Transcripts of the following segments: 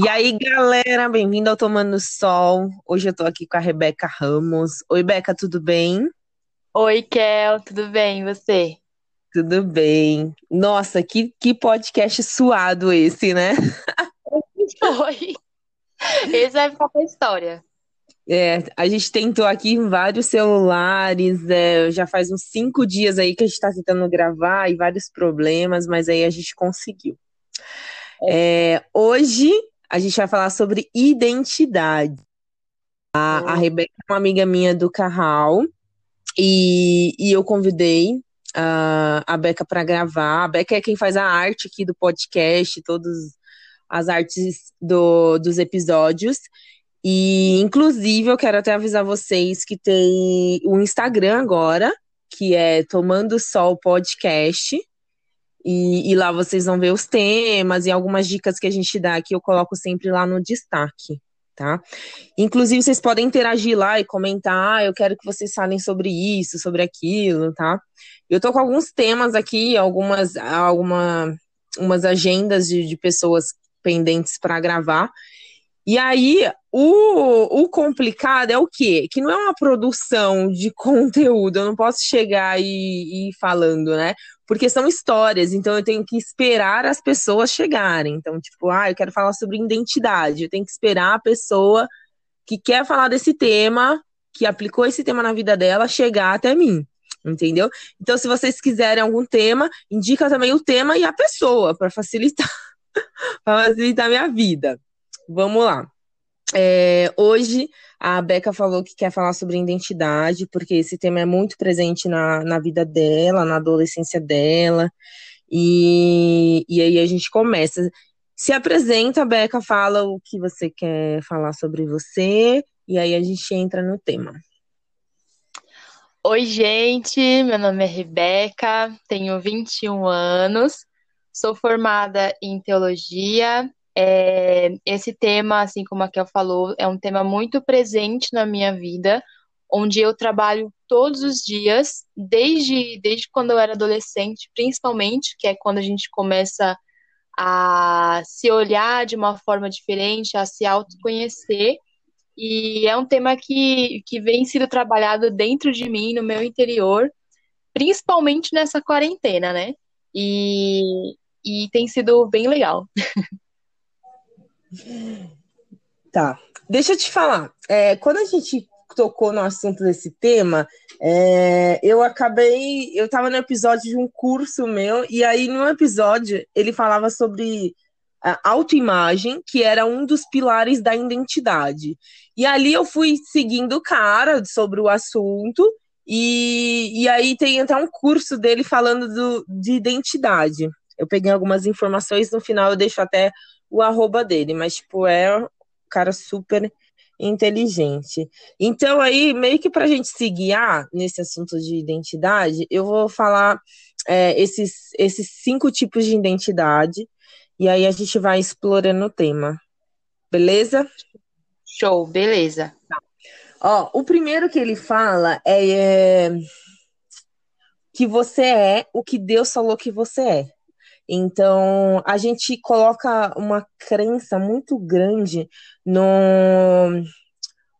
E aí, galera, bem-vindo ao Tomando Sol. Hoje eu tô aqui com a Rebeca Ramos. Oi, Beca, tudo bem? Oi, Kel, tudo bem? E você? Tudo bem. Nossa, que, que podcast suado esse, né? Foi. Esse vai ficar pra história. É, a gente tentou aqui em vários celulares, é, já faz uns cinco dias aí que a gente tá tentando gravar e vários problemas, mas aí a gente conseguiu. É, hoje a gente vai falar sobre identidade. A, a Rebeca é uma amiga minha do Carral e, e eu convidei uh, a Beca para gravar. A Beca é quem faz a arte aqui do podcast, todas as artes do, dos episódios. E, inclusive, eu quero até avisar vocês que tem o Instagram agora, que é Tomando Sol Podcast. E, e, lá vocês vão ver os temas e algumas dicas que a gente dá aqui, eu coloco sempre lá no destaque, tá? Inclusive, vocês podem interagir lá e comentar, ah, eu quero que vocês falem sobre isso, sobre aquilo, tá? Eu tô com alguns temas aqui, algumas, alguma, umas agendas de, de pessoas pendentes para gravar. E aí, o, o complicado é o quê? Que não é uma produção de conteúdo, eu não posso chegar e, ir falando, né? Porque são histórias, então eu tenho que esperar as pessoas chegarem. Então, tipo, ah, eu quero falar sobre identidade, eu tenho que esperar a pessoa que quer falar desse tema, que aplicou esse tema na vida dela, chegar até mim. Entendeu? Então, se vocês quiserem algum tema, indica também o tema e a pessoa, para facilitar, facilitar a minha vida. Vamos lá. É, hoje a Beca falou que quer falar sobre identidade, porque esse tema é muito presente na, na vida dela, na adolescência dela. E, e aí a gente começa. Se apresenta, Beca, fala o que você quer falar sobre você, e aí a gente entra no tema. Oi, gente, meu nome é Rebeca, tenho 21 anos, sou formada em teologia é, esse tema, assim como a Kel falou, é um tema muito presente na minha vida, onde eu trabalho todos os dias, desde, desde quando eu era adolescente, principalmente, que é quando a gente começa a se olhar de uma forma diferente, a se autoconhecer. E é um tema que, que vem sendo trabalhado dentro de mim, no meu interior, principalmente nessa quarentena, né? E, e tem sido bem legal. Tá. Deixa eu te falar. É, quando a gente tocou no assunto desse tema, é, eu acabei. Eu estava no episódio de um curso meu, e aí no episódio ele falava sobre a autoimagem, que era um dos pilares da identidade. E ali eu fui seguindo o cara sobre o assunto, e, e aí tem até um curso dele falando do, de identidade. Eu peguei algumas informações, no final eu deixo até o arroba dele, mas, tipo, é um cara super inteligente. Então, aí, meio que para a gente se guiar nesse assunto de identidade, eu vou falar é, esses, esses cinco tipos de identidade, e aí a gente vai explorando o tema. Beleza? Show, beleza. Tá. Ó, o primeiro que ele fala é, é que você é o que Deus falou que você é. Então, a gente coloca uma crença muito grande no,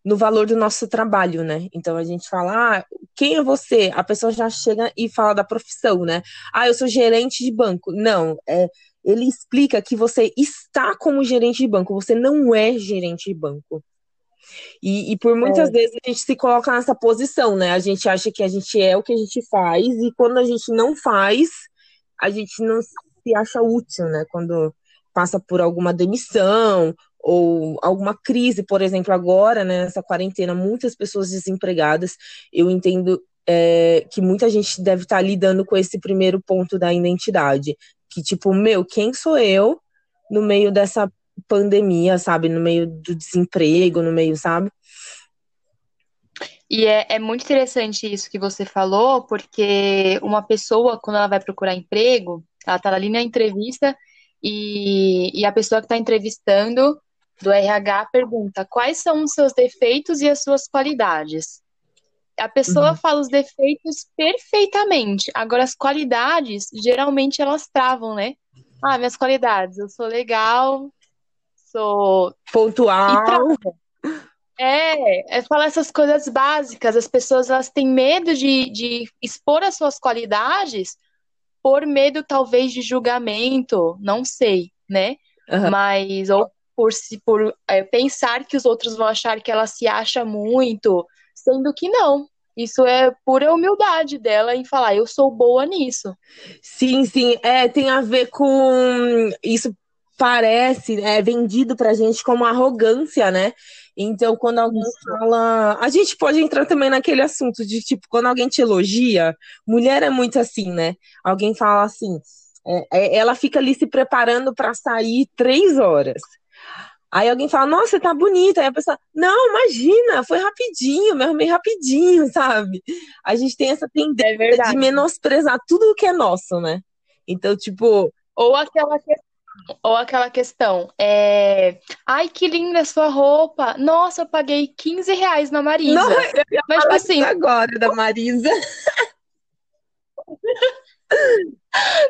no valor do nosso trabalho, né? Então, a gente fala, ah, quem é você? A pessoa já chega e fala da profissão, né? Ah, eu sou gerente de banco. Não, é, ele explica que você está como gerente de banco, você não é gerente de banco. E, e por muitas é. vezes a gente se coloca nessa posição, né? A gente acha que a gente é o que a gente faz, e quando a gente não faz, a gente não se acha útil, né? Quando passa por alguma demissão ou alguma crise, por exemplo, agora, né, nessa quarentena, muitas pessoas desempregadas. Eu entendo é, que muita gente deve estar lidando com esse primeiro ponto da identidade. Que, tipo, meu, quem sou eu no meio dessa pandemia, sabe? No meio do desemprego, no meio, sabe? E é, é muito interessante isso que você falou, porque uma pessoa, quando ela vai procurar emprego, ela está ali na entrevista e, e a pessoa que está entrevistando do RH pergunta quais são os seus defeitos e as suas qualidades. A pessoa uhum. fala os defeitos perfeitamente. Agora, as qualidades, geralmente elas travam, né? Ah, minhas qualidades, eu sou legal, sou pontual. É, é falar essas coisas básicas. As pessoas elas têm medo de, de expor as suas qualidades por medo, talvez, de julgamento, não sei, né? Uhum. Mas, ou por, se, por é, pensar que os outros vão achar que ela se acha muito, sendo que não. Isso é pura humildade dela em falar, eu sou boa nisso. Sim, sim. É, tem a ver com. Isso parece, é vendido pra gente como arrogância, né? Então, quando alguém fala. A gente pode entrar também naquele assunto de, tipo, quando alguém te elogia, mulher é muito assim, né? Alguém fala assim, é, é, ela fica ali se preparando para sair três horas. Aí alguém fala, nossa, você tá bonita. Aí a pessoa, não, imagina, foi rapidinho, me arrumei rapidinho, sabe? A gente tem essa tendência é de menosprezar tudo o que é nosso, né? Então, tipo. Ou aquela questão ou aquela questão, é... Ai, que linda sua roupa. Nossa, eu paguei 15 reais na Marisa. Não, eu ia Mas, tipo assim... agora da Marisa.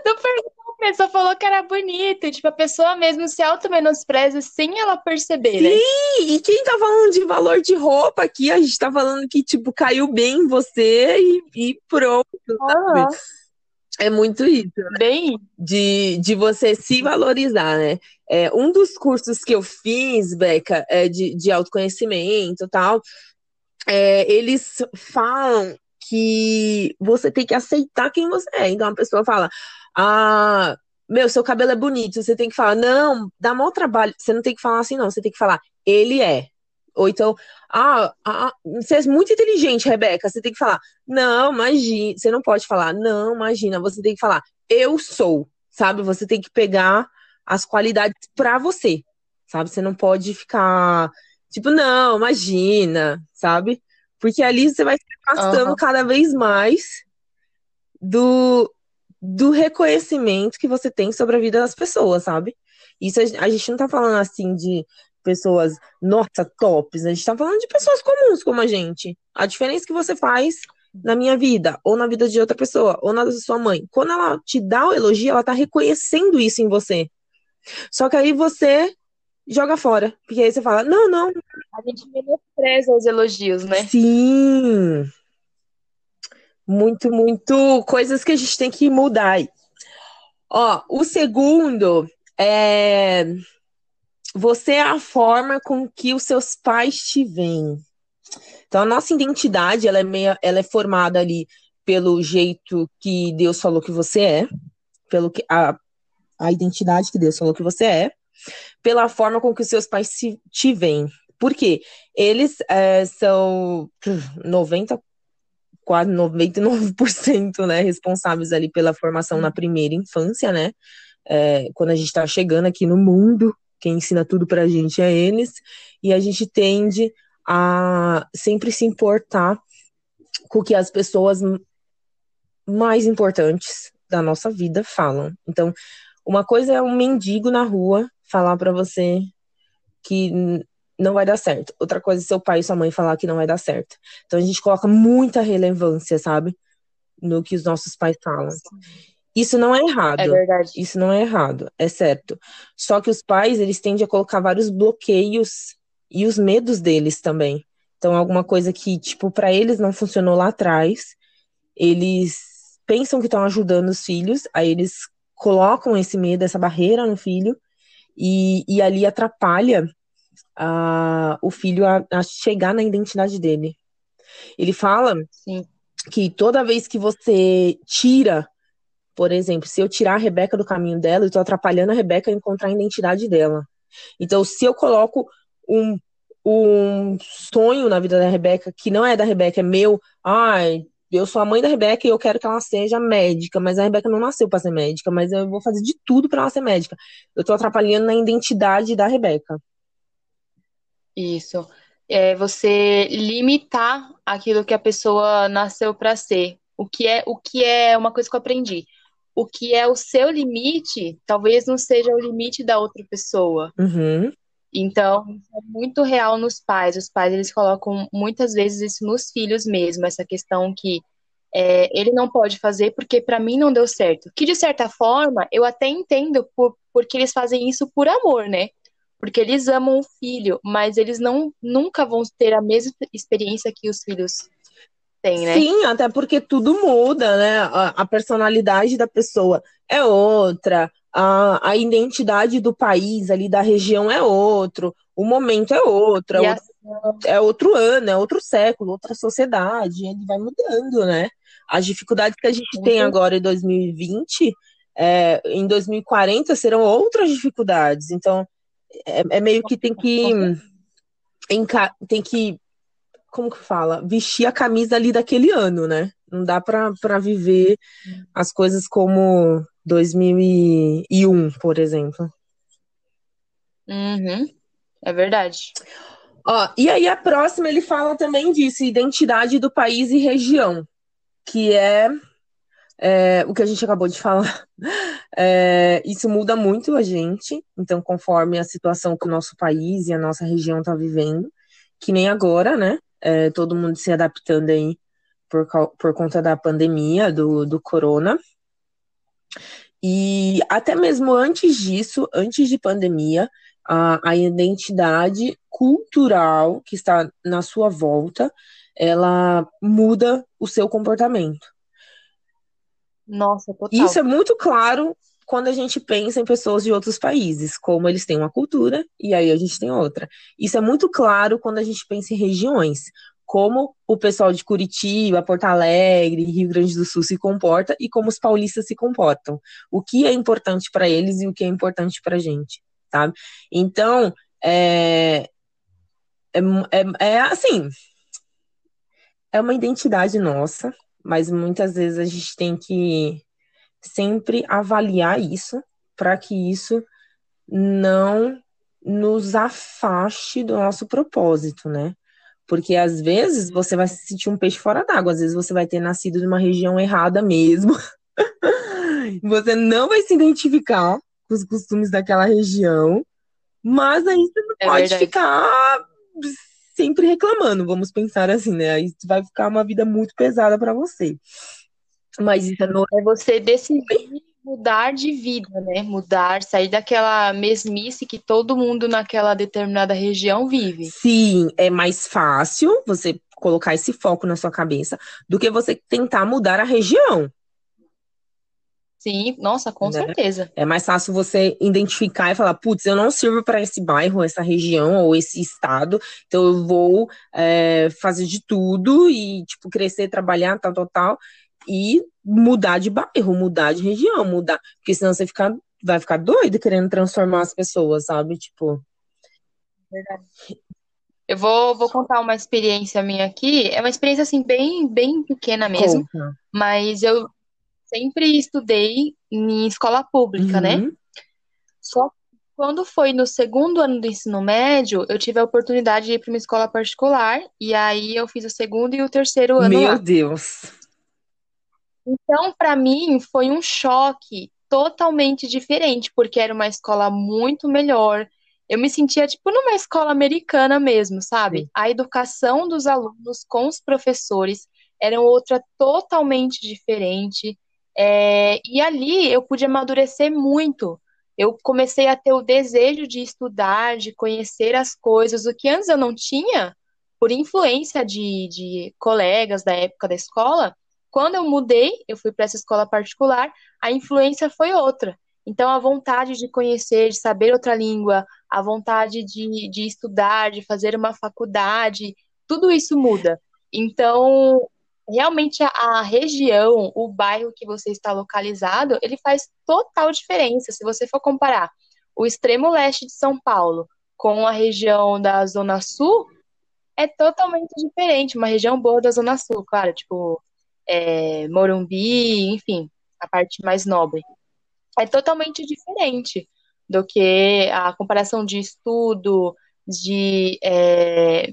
Não perguntou, a pessoa falou que era bonita. Tipo, a pessoa mesmo se auto-menospreza sem ela perceber, Sim, né? Sim, e quem tá falando de valor de roupa aqui, a gente tá falando que, tipo, caiu bem em você e, e pronto, sabe? É muito isso, né? Bem. De, de você se valorizar, né? É, um dos cursos que eu fiz, Beca, é de, de autoconhecimento e tal, é, eles falam que você tem que aceitar quem você é. Então a pessoa fala, ah, meu, seu cabelo é bonito. Você tem que falar, não, dá mau trabalho. Você não tem que falar assim, não. Você tem que falar, ele é. Ou então, ah, ah, você é muito inteligente, Rebeca. Você tem que falar, não, imagina. Você não pode falar, não, imagina. Você tem que falar, eu sou, sabe? Você tem que pegar as qualidades para você, sabe? Você não pode ficar, tipo, não, imagina, sabe? Porque ali você vai se afastando uhum. cada vez mais do, do reconhecimento que você tem sobre a vida das pessoas, sabe? Isso a, a gente não tá falando assim de pessoas, nossa, tops. A gente tá falando de pessoas comuns como a gente. A diferença que você faz na minha vida, ou na vida de outra pessoa, ou na da sua mãe. Quando ela te dá o elogio, ela tá reconhecendo isso em você. Só que aí você joga fora. Porque aí você fala, não, não. A gente menospreza os elogios, né? Sim. Muito, muito coisas que a gente tem que mudar aí. Ó, o segundo é você é a forma com que os seus pais te veem. Então, a nossa identidade, ela é, ela é formada ali pelo jeito que Deus falou que você é, pelo que a, a identidade que Deus falou que você é, pela forma com que os seus pais se, te veem. Por quê? Eles é, são 90, quase 99% né, responsáveis ali pela formação na primeira infância, né? É, quando a gente está chegando aqui no mundo, quem ensina tudo para a gente é eles, e a gente tende a sempre se importar com o que as pessoas mais importantes da nossa vida falam. Então, uma coisa é um mendigo na rua falar para você que não vai dar certo. Outra coisa é seu pai e sua mãe falar que não vai dar certo. Então a gente coloca muita relevância, sabe? No que os nossos pais falam. Isso não é errado. É verdade. Isso não é errado, é certo. Só que os pais, eles tendem a colocar vários bloqueios e os medos deles também. Então, alguma coisa que, tipo, para eles não funcionou lá atrás, eles pensam que estão ajudando os filhos, aí eles colocam esse medo, essa barreira no filho, e, e ali atrapalha uh, o filho a, a, chegar na identidade dele. Ele fala Sim. que toda vez que você tira por exemplo, se eu tirar a Rebeca do caminho dela, eu estou atrapalhando a Rebeca a encontrar a identidade dela. Então, se eu coloco um, um sonho na vida da Rebeca, que não é da Rebeca, é meu, ai, eu sou a mãe da Rebeca e eu quero que ela seja médica, mas a Rebeca não nasceu para ser médica, mas eu vou fazer de tudo para ela ser médica. Eu estou atrapalhando na identidade da Rebeca. Isso. É você limitar aquilo que a pessoa nasceu para ser. O que é o que é uma coisa que eu aprendi o que é o seu limite, talvez não seja o limite da outra pessoa. Uhum. Então, é muito real nos pais. Os pais, eles colocam muitas vezes isso nos filhos mesmo, essa questão que é, ele não pode fazer porque para mim não deu certo. Que, de certa forma, eu até entendo por, porque eles fazem isso por amor, né? porque eles amam o filho, mas eles não nunca vão ter a mesma experiência que os filhos têm, né? Sim, até porque tudo muda, né? A, a personalidade da pessoa é outra, a, a identidade do país ali, da região é outro, o momento é outro, é, outro, é outro ano, é outro século, outra sociedade, ele vai mudando, né? As dificuldades que a gente uhum. tem agora em 2020, é, em 2040 serão outras dificuldades. Então, é, é meio que tem que tem que como que fala? Vestir a camisa ali daquele ano, né? Não dá para viver as coisas como 2001, por exemplo. Uhum. É verdade. Ó, e aí a próxima ele fala também disso, identidade do país e região, que é, é o que a gente acabou de falar. É, isso muda muito a gente, então conforme a situação que o nosso país e a nossa região está vivendo, que nem agora, né? É, todo mundo se adaptando aí por, por conta da pandemia, do, do corona. E até mesmo antes disso, antes de pandemia, a, a identidade cultural que está na sua volta, ela muda o seu comportamento. Nossa, total. Isso é muito claro quando a gente pensa em pessoas de outros países, como eles têm uma cultura e aí a gente tem outra. Isso é muito claro quando a gente pensa em regiões, como o pessoal de Curitiba, Porto Alegre, Rio Grande do Sul se comporta e como os paulistas se comportam. O que é importante para eles e o que é importante para a gente, sabe? Então, é, é, é, é assim, é uma identidade nossa, mas muitas vezes a gente tem que sempre avaliar isso para que isso não nos afaste do nosso propósito, né? Porque às vezes você vai se sentir um peixe fora d'água, às vezes você vai ter nascido numa região errada mesmo. você não vai se identificar com os costumes daquela região, mas aí você não é pode verdade. ficar sempre reclamando, vamos pensar assim, né? Aí vai ficar uma vida muito pesada para você. Mas não é você decidir mudar de vida, né? Mudar, sair daquela mesmice que todo mundo naquela determinada região vive. Sim, é mais fácil você colocar esse foco na sua cabeça do que você tentar mudar a região. Sim, nossa, com né? certeza. É mais fácil você identificar e falar, putz, eu não sirvo para esse bairro, essa região ou esse estado, então eu vou é, fazer de tudo e, tipo, crescer, trabalhar, tal, tal, tal, e mudar de bairro, mudar de região, mudar. Porque senão você fica, vai ficar doido querendo transformar as pessoas, sabe? Tipo. Verdade. Eu vou, vou contar uma experiência minha aqui. É uma experiência assim bem, bem pequena mesmo. Conta. Mas eu sempre estudei em escola pública, né? uhum. né? Só quando foi no segundo ano do ensino médio, eu tive a oportunidade de ir para uma escola particular. E aí eu fiz o segundo e o terceiro ano. Meu lá. Deus! Então, para mim, foi um choque totalmente diferente, porque era uma escola muito melhor. Eu me sentia tipo numa escola americana mesmo, sabe? Sim. A educação dos alunos com os professores era outra totalmente diferente. É, e ali eu pude amadurecer muito. Eu comecei a ter o desejo de estudar, de conhecer as coisas, o que antes eu não tinha, por influência de, de colegas da época da escola. Quando eu mudei, eu fui para essa escola particular, a influência foi outra. Então, a vontade de conhecer, de saber outra língua, a vontade de, de estudar, de fazer uma faculdade, tudo isso muda. Então, realmente a, região, o bairro que você está localizado, ele faz total diferença. Se você for comparar o extremo leste de São Paulo com a região da Zona Sul, é totalmente diferente. Uma região boa da Zona Sul, claro, tipo é, Morumbi, enfim, a parte mais nobre. É totalmente diferente do que a comparação de estudo, de, é,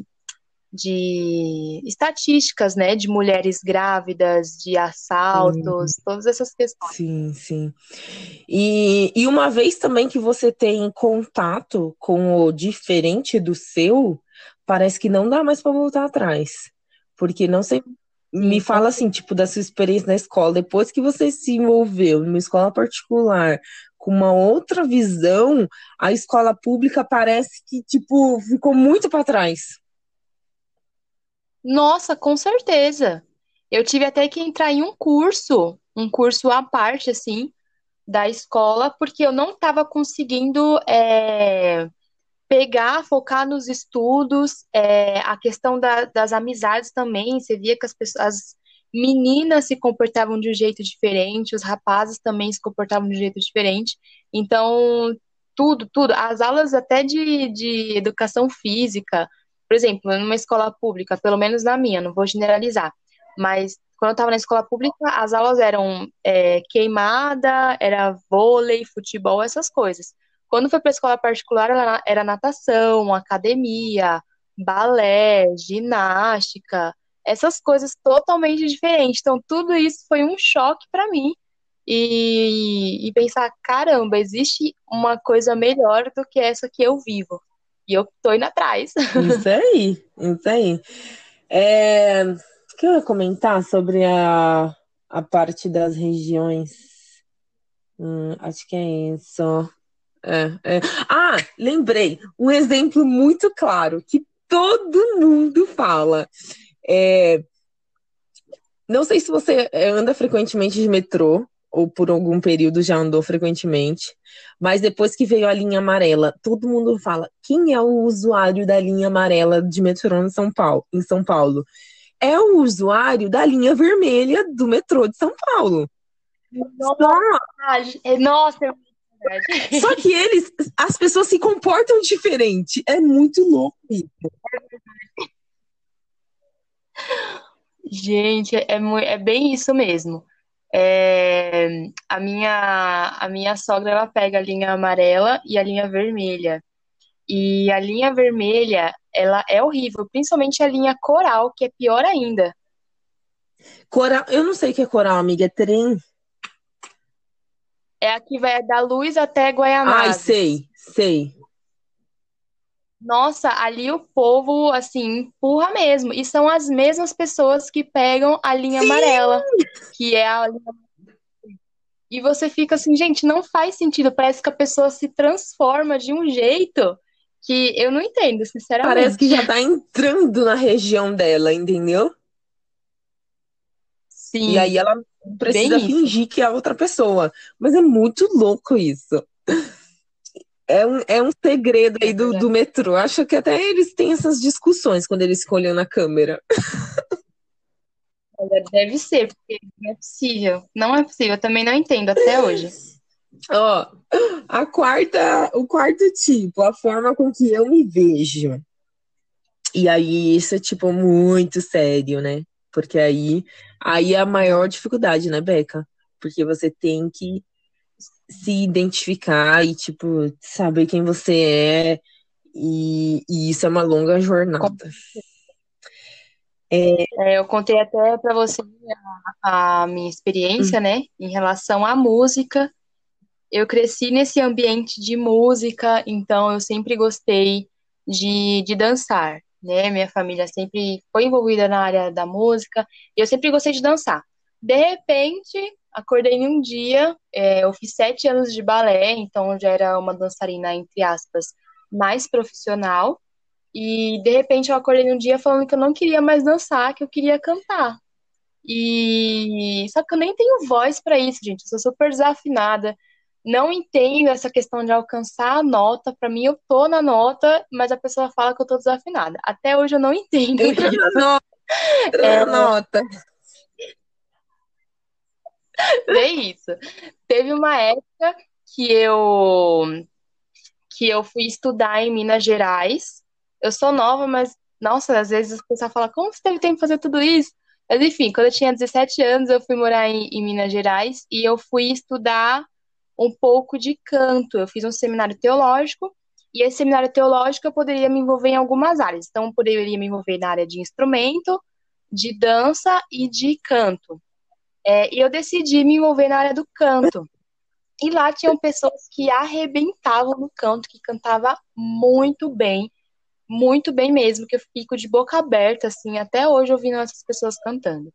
de estatísticas, né, de mulheres grávidas, de assaltos, sim. todas essas questões. Sim, sim. E, e uma vez também que você tem contato com o diferente do seu, parece que não dá mais para voltar atrás. Porque não sei me fala assim, tipo, da sua experiência na escola, depois que você se envolveu numa escola particular, com uma outra visão, a escola pública parece que, tipo, ficou muito para trás. Nossa, com certeza. Eu tive até que entrar em um curso, um curso à parte, assim, da escola, porque eu não estava conseguindo é, pegar, focar nos estudos, é, a questão da, das amizades também. Você via que as pessoas, as meninas se comportavam de um jeito diferente, os rapazes também se comportavam de um jeito diferente. Então, tudo, tudo. As aulas até de, de educação física, por exemplo, numa escola pública, pelo menos na minha, não vou generalizar, mas quando eu estava na escola pública, as aulas eram é, queimada, era vôlei, futebol, essas coisas. Quando foi para escola particular, era natação, academia, balé, ginástica, essas coisas totalmente diferentes. Então, tudo isso foi um choque para mim. E, e, pensar, caramba, existe uma coisa melhor do que essa que eu vivo. E eu tô indo atrás. Isso aí, isso aí. É, o que eu ia comentar sobre a, a parte das regiões? Hum, acho que é isso. É, é. Ah, lembrei. Um exemplo muito claro que todo mundo fala. É, não sei se você anda frequentemente de metrô, ou por algum período já andou frequentemente, mas depois que veio a linha amarela, todo mundo fala: quem é o usuário da linha amarela de metrô em São Paulo? Em São Paulo? É o usuário da linha vermelha do metrô de São Paulo. Nossa, Nossa só que eles, as pessoas se comportam diferente. É muito louco isso. Gente, é, é bem isso mesmo. É, a, minha, a minha sogra ela pega a linha amarela e a linha vermelha. E a linha vermelha, ela é horrível, principalmente a linha coral, que é pior ainda. Coral, eu não sei o que é coral, amiga, é trem. É a que vai da luz até Guaianazes. Ai, sei, sei. Nossa, ali o povo, assim, empurra mesmo. E são as mesmas pessoas que pegam a linha Sim. amarela, que é a linha. E você fica assim, gente, não faz sentido. Parece que a pessoa se transforma de um jeito que eu não entendo, sinceramente. Parece que já tá entrando na região dela, entendeu? Sim. E aí ela precisa fingir que é outra pessoa. Mas é muito louco isso. É um, é um segredo aí do, do metrô. Acho que até eles têm essas discussões quando eles escolhem na câmera. Deve ser, porque não é possível. Não é possível, eu também não entendo até hoje. Ó, a quarta, o quarto tipo, a forma com que eu me vejo. E aí, isso é, tipo, muito sério, né? Porque aí, aí é a maior dificuldade, né, Beca? Porque você tem que se identificar e, tipo, saber quem você é. E, e isso é uma longa jornada. É... É, eu contei até para você a, a, minha experiência, hum. né, em relação à música. Eu cresci nesse ambiente de música, então eu sempre gostei de, de dançar né? Minha família sempre foi envolvida na área da música e eu sempre gostei de dançar. De repente, acordei em um dia, é, eu fiz sete anos de balé, então já era uma dançarina, entre aspas, mais profissional. E de repente eu acordei um dia falando que eu não queria mais dançar, que eu queria cantar. E só que eu nem tenho voz para isso, gente. Eu sou super desafinada não entendo essa questão de alcançar a nota. Para mim, eu tô na nota, mas a pessoa fala que eu tô desafinada. Até hoje eu não entendo. Entra na nota. Entra é... na nota. É isso. Teve uma época que eu que eu fui estudar em Minas Gerais. Eu sou nova, mas nossa, às vezes o pessoal fala: "Como você teve tempo de fazer tudo isso?" Mas enfim, quando eu tinha 17 anos, eu fui morar em, em Minas Gerais e eu fui estudar um pouco de canto. Eu fiz um seminário teológico e esse seminário teológico eu poderia me envolver em algumas áreas. Então, eu poderia me envolver na área de instrumento, de dança e de canto. É, e eu decidi me envolver na área do canto. E lá tinham pessoas que arrebentavam no canto, que cantava muito bem, muito bem mesmo, que eu fico de boca aberta, assim, até hoje ouvindo essas pessoas cantando.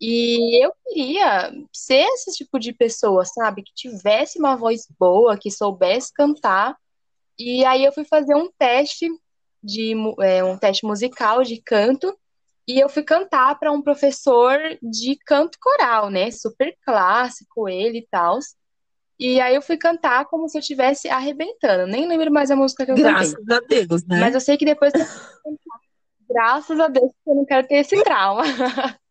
E eu queria ser esse tipo de pessoa, sabe? Que tivesse uma voz boa, que soubesse cantar. E aí eu fui fazer um teste de é, um teste musical de canto e eu fui cantar para um professor de canto coral, né? Super clássico ele e tal. E aí eu fui cantar como se eu estivesse arrebentando. Nem lembro mais a música que eu Graças cantei. a Deus, né? Mas eu sei que depois. Graças a Deus que eu não quero ter esse trauma.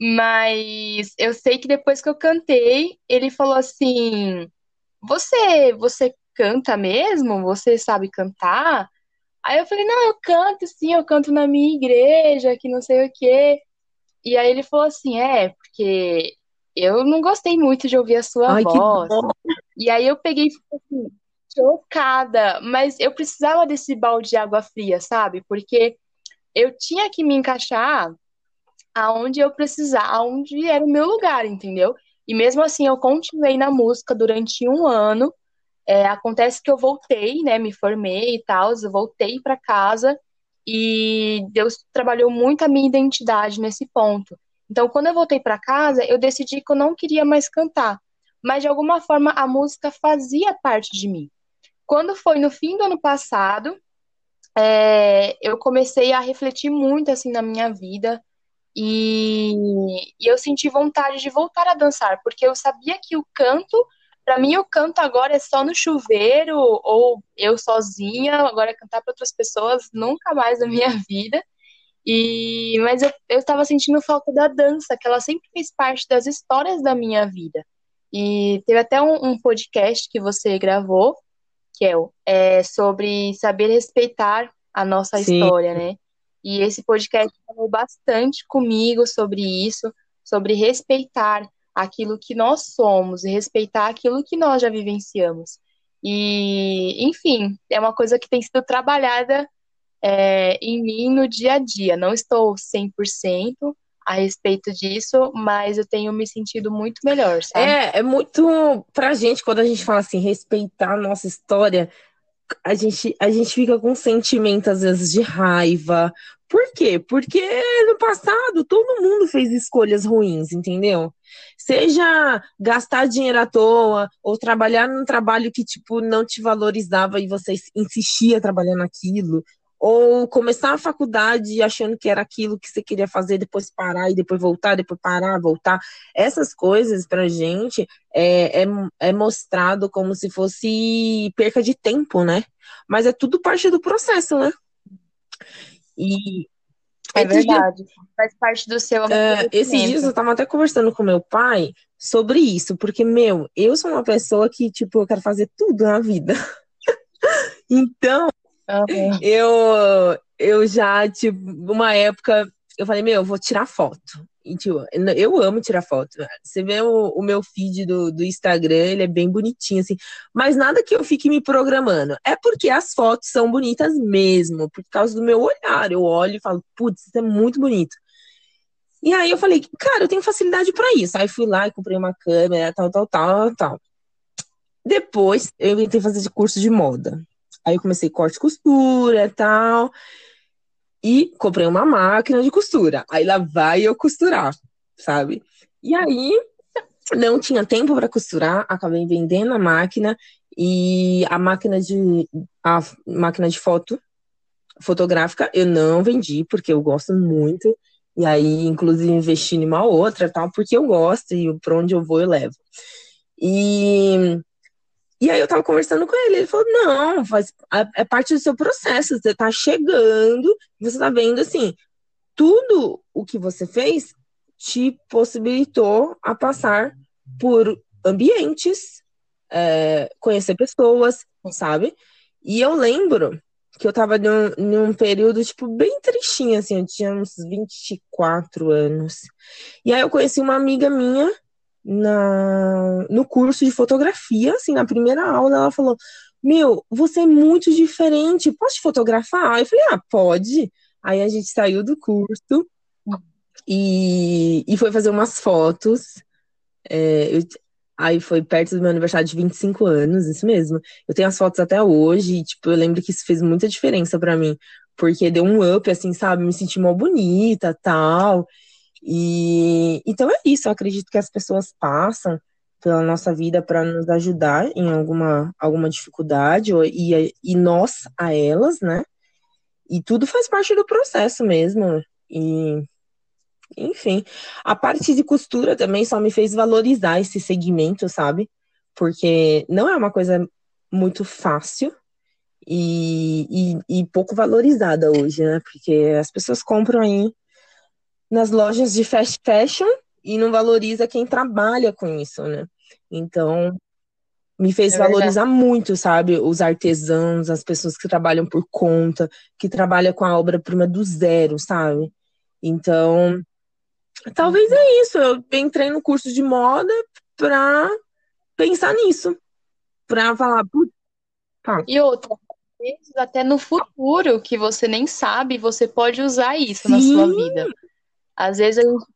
Mas eu sei que depois que eu cantei, ele falou assim: "Você, você canta mesmo? Você sabe cantar?" Aí eu falei: "Não, eu canto sim, eu canto na minha igreja, que não sei o quê." E aí ele falou assim: "É, porque eu não gostei muito de ouvir a sua Ai, voz." E aí eu peguei e fiquei assim, chocada, mas eu precisava desse balde de água fria, sabe? Porque eu tinha que me encaixar aonde eu precisar, aonde era o meu lugar, entendeu? E mesmo assim eu continuei na música durante um ano. É, acontece que eu voltei, né? Me formei e tal, eu voltei para casa e Deus trabalhou muito a minha identidade nesse ponto. Então, quando eu voltei para casa, eu decidi que eu não queria mais cantar, mas de alguma forma a música fazia parte de mim. Quando foi no fim do ano passado, é, eu comecei a refletir muito assim na minha vida e, e eu senti vontade de voltar a dançar, porque eu sabia que o canto, para mim, o canto agora é só no chuveiro ou eu sozinha, agora é cantar para outras pessoas, nunca mais na minha vida. E, mas eu, estava sentindo falta da dança, que ela sempre fez parte das histórias da minha vida. E teve até um, um podcast que você gravou, Kel, é sobre saber respeitar a nossa Sim. história, né? E esse podcast falou bastante comigo sobre isso, sobre respeitar aquilo que nós somos respeitar aquilo que nós já vivenciamos. E, enfim, é uma coisa que tem sido trabalhada é, em mim no dia a dia. Não estou 100% a respeito disso, mas eu tenho me sentido muito melhor, sabe? É, é muito pra gente, quando a gente fala assim, respeitar a nossa história, a gente, a gente fica com sentimento, às vezes, de raiva. Por quê? Porque no passado todo mundo fez escolhas ruins, entendeu? Seja gastar dinheiro à toa, ou trabalhar num trabalho que, tipo, não te valorizava e você insistia trabalhando naquilo, ou começar a faculdade achando que era aquilo que você queria fazer, depois parar e depois voltar, depois parar, voltar. Essas coisas pra gente é, é, é mostrado como se fosse perca de tempo, né? Mas é tudo parte do processo, né? E É dias, verdade. Faz parte do seu é, esses dias eu tava até conversando com meu pai sobre isso, porque, meu, eu sou uma pessoa que, tipo, eu quero fazer tudo na vida. Então, Eu, eu já, tipo, uma época, eu falei, meu, eu vou tirar foto. E, tipo, eu amo tirar foto. Você vê o, o meu feed do, do Instagram, ele é bem bonitinho, assim. Mas nada que eu fique me programando. É porque as fotos são bonitas mesmo, por causa do meu olhar. Eu olho e falo, putz, isso é muito bonito. E aí eu falei, cara, eu tenho facilidade pra isso. Aí fui lá e comprei uma câmera, tal, tal, tal, tal. Depois eu inventei fazer curso de moda. Aí eu comecei corte e costura e tal. E comprei uma máquina de costura. Aí lá vai eu costurar, sabe? E aí não tinha tempo para costurar, acabei vendendo a máquina e a máquina de a máquina de foto fotográfica eu não vendi porque eu gosto muito. E aí, inclusive, investi em uma outra, tal, porque eu gosto e para onde eu vou eu levo. E e aí eu tava conversando com ele, ele falou, não, faz, é parte do seu processo, você tá chegando, você tá vendo assim, tudo o que você fez te possibilitou a passar por ambientes, é, conhecer pessoas, sabe? E eu lembro que eu tava num, num período, tipo, bem tristinho, assim, eu tinha uns 24 anos. E aí eu conheci uma amiga minha na, no curso de fotografia, assim, na primeira aula, ela falou: Meu, você é muito diferente, posso te fotografar? Aí eu falei: Ah, pode. Aí a gente saiu do curso e, e foi fazer umas fotos. É, eu, aí foi perto do meu aniversário de 25 anos, isso mesmo. Eu tenho as fotos até hoje, e, tipo, eu lembro que isso fez muita diferença para mim, porque deu um up, assim, sabe? Me senti mal bonita tal. E então é isso, eu acredito que as pessoas passam pela nossa vida para nos ajudar em alguma, alguma dificuldade, e, e nós a elas, né? E tudo faz parte do processo mesmo. E, enfim, a parte de costura também só me fez valorizar esse segmento, sabe? Porque não é uma coisa muito fácil e, e, e pouco valorizada hoje, né? Porque as pessoas compram aí nas lojas de fast fashion e não valoriza quem trabalha com isso, né? Então, me fez é valorizar muito, sabe? Os artesãos, as pessoas que trabalham por conta, que trabalham com a obra-prima do zero, sabe? Então, talvez é isso. Eu entrei no curso de moda pra pensar nisso. Pra falar, tá. E outra, até no futuro, que você nem sabe, você pode usar isso Sim. na sua vida. Às vezes a gente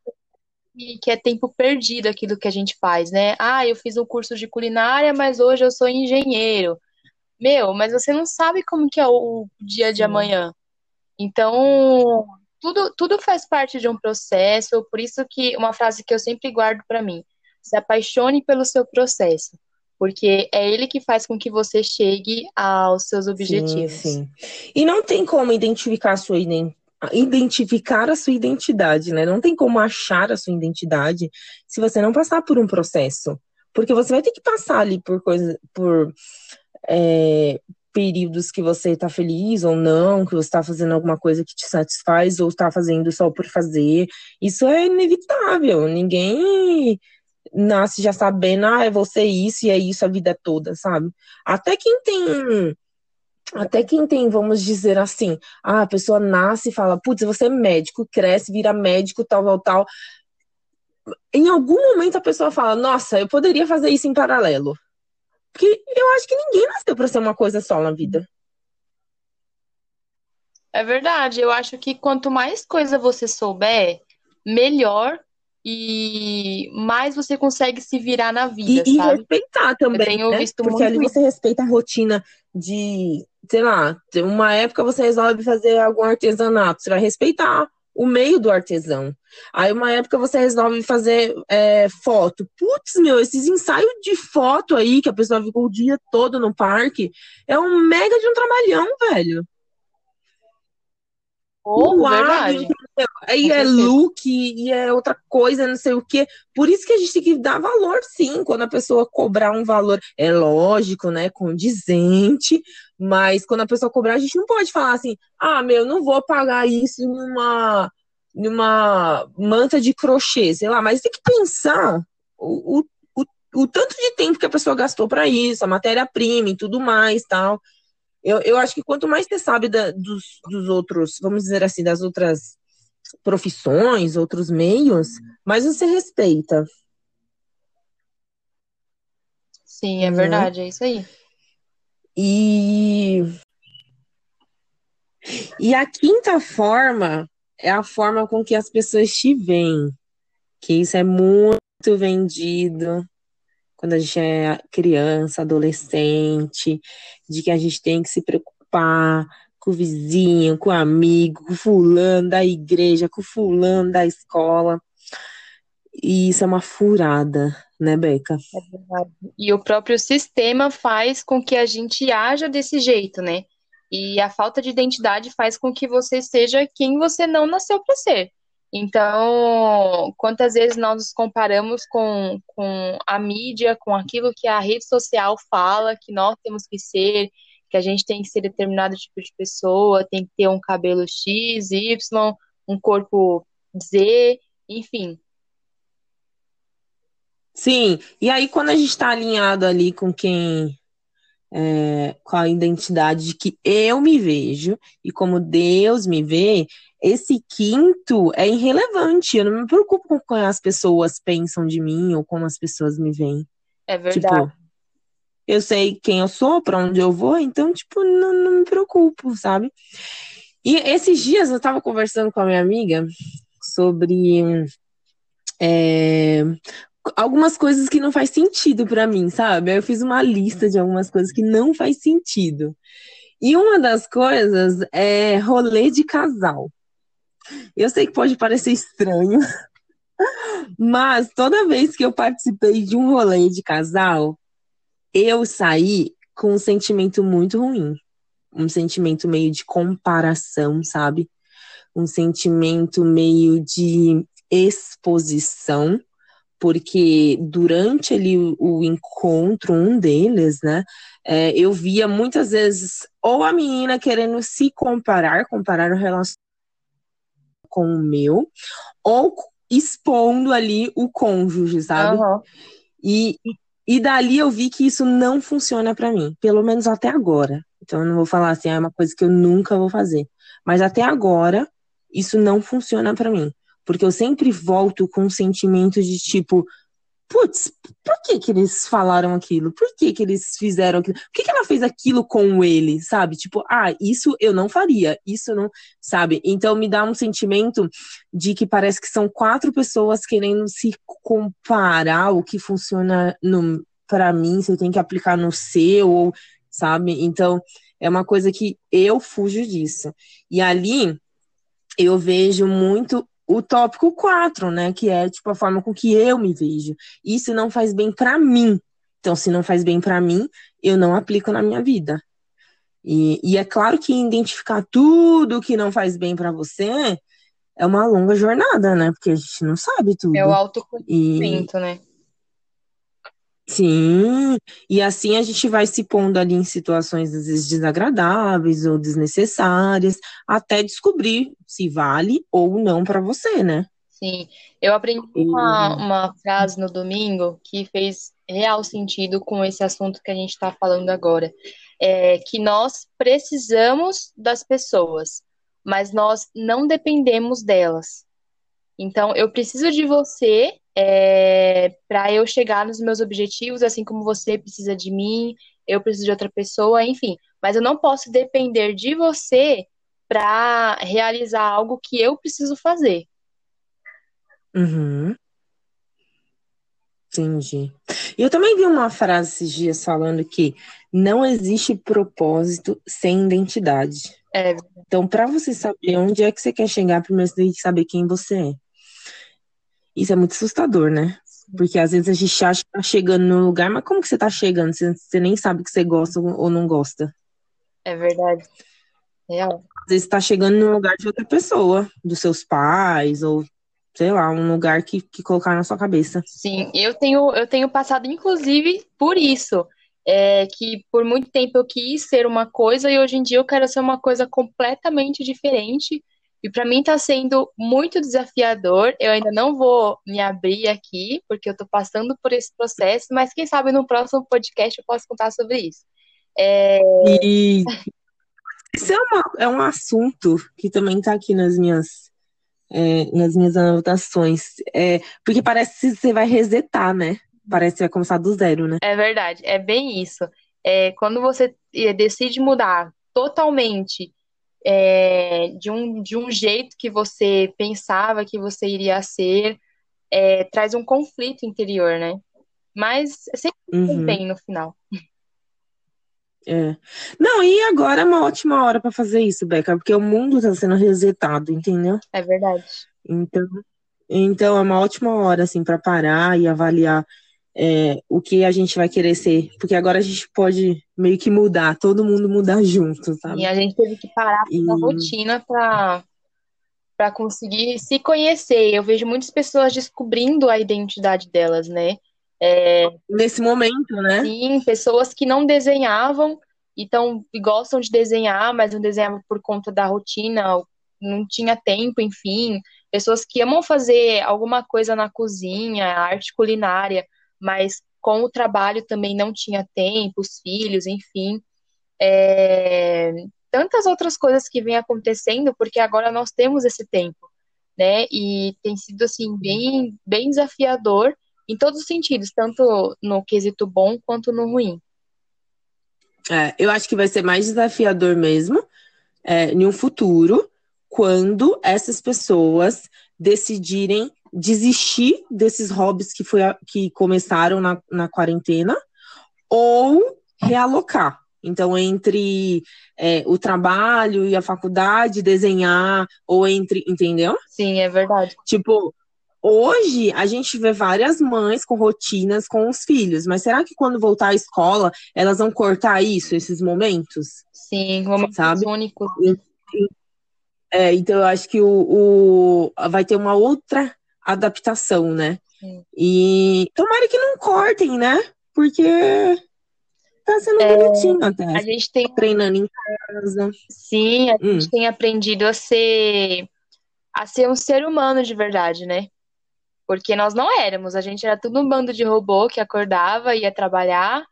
que é tempo perdido aquilo que a gente faz, né? Ah, eu fiz um curso de culinária, mas hoje eu sou engenheiro. Meu, mas você não sabe como que é o dia de amanhã. Então, tudo, tudo faz parte de um processo, por isso que uma frase que eu sempre guardo para mim, se apaixone pelo seu processo, porque é ele que faz com que você chegue aos seus objetivos. Sim, sim. E não tem como identificar a sua identificar a sua identidade, né? Não tem como achar a sua identidade se você não passar por um processo. Porque você vai ter que passar ali por coisas, por é, períodos que você está feliz ou não, que você está fazendo alguma coisa que te satisfaz ou está fazendo só por fazer. Isso é inevitável. Ninguém nasce já sabendo, ah, é você isso e é isso a vida toda, sabe? Até quem tem até quem tem, vamos dizer assim, ah, a pessoa nasce e fala, putz, você é médico, cresce, vira médico, tal, tal, tal. Em algum momento a pessoa fala, nossa, eu poderia fazer isso em paralelo. Porque eu acho que ninguém nasceu para ser uma coisa só na vida. É verdade, eu acho que quanto mais coisa você souber, melhor e mais você consegue se virar na vida, e, sabe? E respeitar também, eu tenho né? visto Porque ali você respeita a rotina de sei lá, uma época você resolve fazer algum artesanato, você vai respeitar o meio do artesão. Aí uma época você resolve fazer é, foto. Putz, meu, esses ensaios de foto aí, que a pessoa ficou o dia todo no parque, é um mega de um trabalhão, velho. Oh, verdade. Aí é look e é outra coisa, não sei o quê. Por isso que a gente tem que dar valor, sim, quando a pessoa cobrar um valor. É lógico, né? Condizente, mas quando a pessoa cobrar, a gente não pode falar assim, ah, meu, não vou pagar isso numa, numa manta de crochê, sei lá, mas tem que pensar o, o, o, o tanto de tempo que a pessoa gastou para isso, a matéria-prima e tudo mais, tal. Eu, eu acho que quanto mais você sabe da, dos, dos outros, vamos dizer assim, das outras profissões, outros meios, mais você respeita. Sim, é né? verdade, é isso aí. E, e a quinta forma é a forma com que as pessoas te veem, que isso é muito vendido quando a gente é criança, adolescente, de que a gente tem que se preocupar com o vizinho, com o amigo, com o fulano da igreja, com o fulano da escola. E isso é uma furada, né, Beca? É verdade. E o próprio sistema faz com que a gente haja desse jeito, né? E a falta de identidade faz com que você seja quem você não nasceu para ser. Então, quantas vezes nós nos comparamos com, com a mídia, com aquilo que a rede social fala que nós temos que ser, que a gente tem que ser determinado tipo de pessoa, tem que ter um cabelo X, Y, um corpo Z, enfim. Sim, e aí quando a gente está alinhado ali com quem é, com a identidade de que eu me vejo e como Deus me vê, esse quinto é irrelevante. Eu não me preocupo com o que as pessoas pensam de mim ou como as pessoas me veem. É verdade. Tipo, eu sei quem eu sou, para onde eu vou, então, tipo, não, não me preocupo, sabe? E esses dias eu tava conversando com a minha amiga sobre é, algumas coisas que não faz sentido para mim, sabe? Eu fiz uma lista de algumas coisas que não faz sentido. E uma das coisas é rolê de casal. Eu sei que pode parecer estranho, Mas toda vez que eu participei de um rolê de casal, eu saí com um sentimento muito ruim. Um sentimento meio de comparação, sabe? Um sentimento meio de exposição, porque durante ali o, o encontro, um deles, né, é, eu via muitas vezes ou a menina querendo se comparar, comparar o relacionamento com o meu, ou expondo ali o cônjuge, sabe? Uhum. E, e dali eu vi que isso não funciona para mim, pelo menos até agora. Então eu não vou falar assim, ah, é uma coisa que eu nunca vou fazer. Mas até agora, isso não funciona para mim. Porque eu sempre volto com um sentimento de tipo, putz, por que que eles falaram aquilo? Por que que eles fizeram aquilo? Por que que ela fez aquilo com ele, sabe? Tipo, ah, isso eu não faria, isso não, sabe? Então me dá um sentimento de que parece que são quatro pessoas querendo se comparar o que funciona no para mim, você tem que aplicar no seu, ou, sabe? Então, é uma coisa que eu fujo disso. E ali eu vejo muito o tópico 4, né? Que é tipo a forma com que eu me vejo. Isso não faz bem para mim. Então, se não faz bem para mim, eu não aplico na minha vida. E, e, é claro que identificar tudo que não faz bem para você é uma longa jornada, né? Porque a gente não sabe tudo. É o autoconhecimento, e... né? Sim, e assim a gente vai se pondo ali em situações às vezes desagradáveis ou desnecessárias, até descobrir se vale ou não para você, né? Sim, eu aprendi uma, uma frase no domingo que fez real sentido com esse assunto que a gente está falando agora. É que nós precisamos das pessoas, mas nós não dependemos delas. Então, eu preciso de você é, para eu chegar nos meus objetivos, assim como você precisa de mim, eu preciso de outra pessoa, enfim. Mas eu não posso depender de você para realizar algo que eu preciso fazer. Uhum. Entendi. E eu também vi uma frase esses dias falando que não existe propósito sem identidade. É. Então, para você saber onde é que você quer chegar, primeiro você tem que saber quem você é. Isso é muito assustador, né? Porque às vezes a gente acha que tá chegando no lugar, mas como que você tá chegando? Você, você nem sabe que você gosta ou não gosta. É verdade. Real. Às vezes tá chegando no lugar de outra pessoa, dos seus pais, ou sei lá, um lugar que, que colocar na sua cabeça. Sim, eu tenho, eu tenho passado, inclusive, por isso. É, que por muito tempo eu quis ser uma coisa e hoje em dia eu quero ser uma coisa completamente diferente e para mim está sendo muito desafiador. Eu ainda não vou me abrir aqui, porque eu estou passando por esse processo, mas quem sabe no próximo podcast eu posso contar sobre isso. É... E isso é, uma, é um assunto que também está aqui nas minhas, é, nas minhas anotações. É, porque parece que você vai resetar, né? Parece que vai começar do zero, né? É verdade, é bem isso. É, quando você é, decide mudar totalmente é, de, um, de um jeito que você pensava que você iria ser, é, traz um conflito interior, né? Mas sempre uhum. bem no final. É. Não, e agora é uma ótima hora para fazer isso, Beca, porque o mundo está sendo resetado, entendeu? É verdade. Então, então é uma ótima hora assim para parar e avaliar é, o que a gente vai querer ser. Porque agora a gente pode meio que mudar, todo mundo mudar junto, sabe? E a gente teve que parar e... a rotina para para conseguir se conhecer. Eu vejo muitas pessoas descobrindo a identidade delas, né? É... Nesse momento, né? Sim, pessoas que não desenhavam então gostam de desenhar, mas não desenhavam por conta da rotina, não tinha tempo, enfim. Pessoas que amam fazer alguma coisa na cozinha, arte culinária, mas com o trabalho também não tinha tempo, os filhos, enfim. É, tantas outras coisas que vêm acontecendo, porque agora nós temos esse tempo, né? E tem sido, assim, bem, bem desafiador em todos os sentidos, tanto no quesito bom quanto no ruim. É, eu acho que vai ser mais desafiador mesmo é, em um futuro, quando essas pessoas decidirem desistir desses hobbies que, foi a, que começaram na, na quarentena ou realocar. Então, entre é, o trabalho e a faculdade, desenhar, ou entre. Entendeu? Sim, é verdade. Tipo, hoje a gente vê várias mães com rotinas com os filhos, mas será que quando voltar à escola elas vão cortar isso, esses momentos? Sim, momentos sabe? únicos. É, então eu acho que o, o vai ter uma outra adaptação, né? Sim. E tomara que não cortem, né? Porque tá sendo é, bonitinho até. A gente tem treinando em casa. Sim, a hum. gente tem aprendido a ser a ser um ser humano de verdade, né? Porque nós não éramos, a gente era tudo um bando de robô que acordava, ia trabalhar,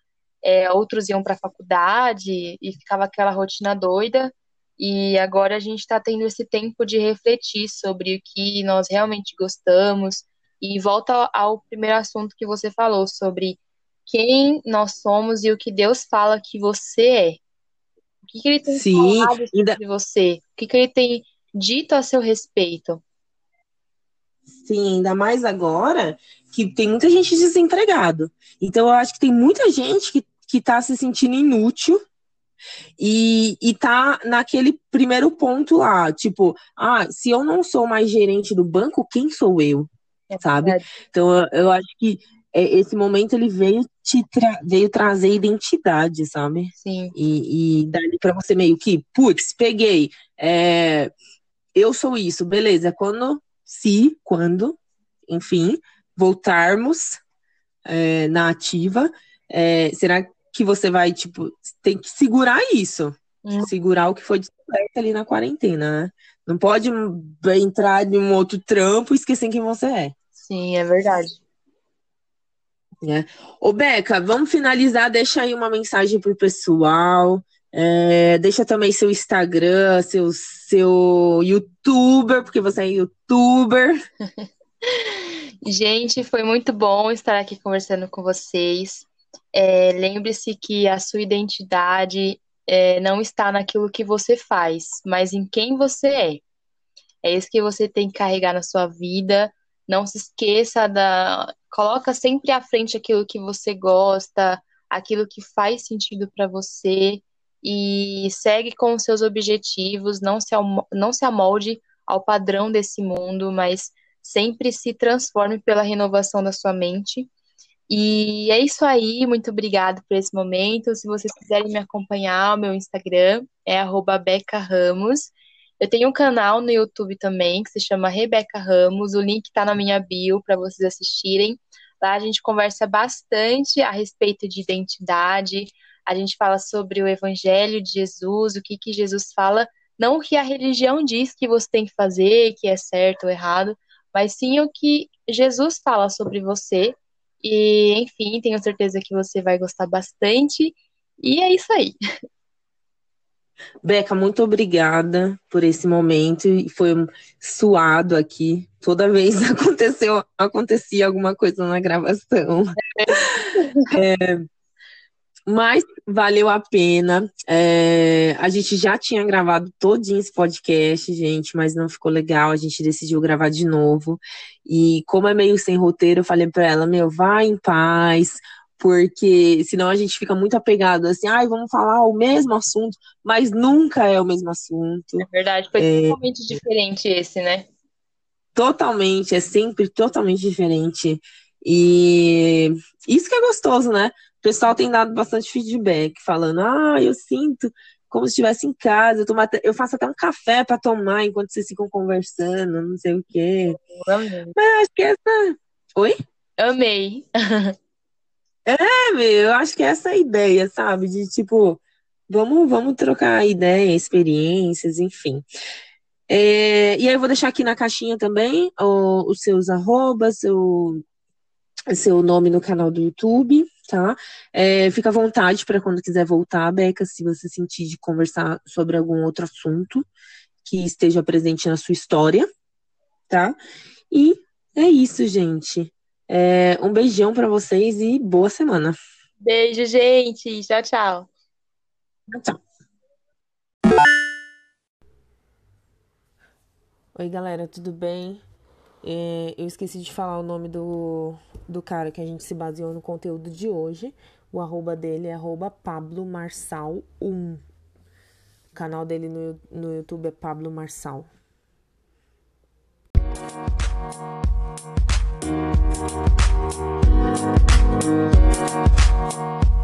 é, outros iam para a faculdade e ficava aquela rotina doida. E agora a gente está tendo esse tempo de refletir sobre o que nós realmente gostamos. E volta ao primeiro assunto que você falou sobre quem nós somos e o que Deus fala que você é. O que, que ele tem Sim, falado sobre ainda... você? O que, que ele tem dito a seu respeito? Sim, ainda mais agora que tem muita gente desempregado. Então eu acho que tem muita gente que, que tá se sentindo inútil e, e tá naquele primeiro ponto lá, tipo, ah, se eu não sou mais gerente do banco, quem sou eu? É sabe? Então eu, eu, acho que é, esse momento ele veio te tra veio trazer identidade, sabe? Sim. E, e dali para você meio que, putz, peguei, é, eu sou isso, beleza. Quando, se, quando, enfim, voltarmos é, na ativa, é, será que você vai, tipo, tem que segurar isso. Hum. Segurar o que foi descoberto ali na quarentena, né? Não pode entrar em um outro trampo e esquecer quem você é. Sim, é verdade. É. Ô, Beca, vamos finalizar. Deixa aí uma mensagem pro pessoal. É, deixa também seu Instagram, seu, seu youtuber, porque você é youtuber. Gente, foi muito bom estar aqui conversando com vocês. É, Lembre-se que a sua identidade é, não está naquilo que você faz, mas em quem você é. É isso que você tem que carregar na sua vida. Não se esqueça da. Coloca sempre à frente aquilo que você gosta, aquilo que faz sentido para você e segue com os seus objetivos, não se, não se amolde ao padrão desse mundo, mas sempre se transforme pela renovação da sua mente. E é isso aí, muito obrigado por esse momento. Se vocês quiserem me acompanhar, o meu Instagram é @beca_ramos. Eu tenho um canal no YouTube também que se chama Rebeca Ramos. O link está na minha bio para vocês assistirem. Lá a gente conversa bastante a respeito de identidade. A gente fala sobre o Evangelho de Jesus, o que, que Jesus fala, não o que a religião diz que você tem que fazer, que é certo ou errado, mas sim o que Jesus fala sobre você e, enfim, tenho certeza que você vai gostar bastante. E é isso aí. Beca, muito obrigada por esse momento. Foi suado aqui. Toda vez aconteceu, acontecia alguma coisa na gravação. É, mas valeu a pena. É, a gente já tinha gravado todinho esse podcast, gente, mas não ficou legal. A gente decidiu gravar de novo. E como é meio sem roteiro, eu falei pra ela, meu, vai em paz, porque senão a gente fica muito apegado, assim, ai, vamos falar o mesmo assunto, mas nunca é o mesmo assunto. É verdade, foi é... totalmente diferente esse, né? Totalmente, é sempre totalmente diferente. E isso que é gostoso, né? Pessoal tem dado bastante feedback, falando, ah, eu sinto como se estivesse em casa, eu, tomo até, eu faço até um café para tomar enquanto vocês ficam conversando, não sei o quê. Mas acho que essa. Oi? Amei. é, meu, eu acho que é essa a ideia, sabe? De tipo, vamos, vamos trocar ideia, experiências, enfim. É, e aí eu vou deixar aqui na caixinha também o, os seus arrobas, seu, seu nome no canal do YouTube tá? É, fica à vontade para quando quiser voltar, Beca, se você sentir de conversar sobre algum outro assunto que esteja presente na sua história, tá? E é isso, gente. É, um beijão para vocês e boa semana. Beijo, gente. Tchau, tchau. Tchau. Oi, galera, tudo bem? É, eu esqueci de falar o nome do, do cara que a gente se baseou no conteúdo de hoje. O arroba dele é arroba Pablo Marçal 1. O canal dele no, no YouTube é Pablo Marçal. Música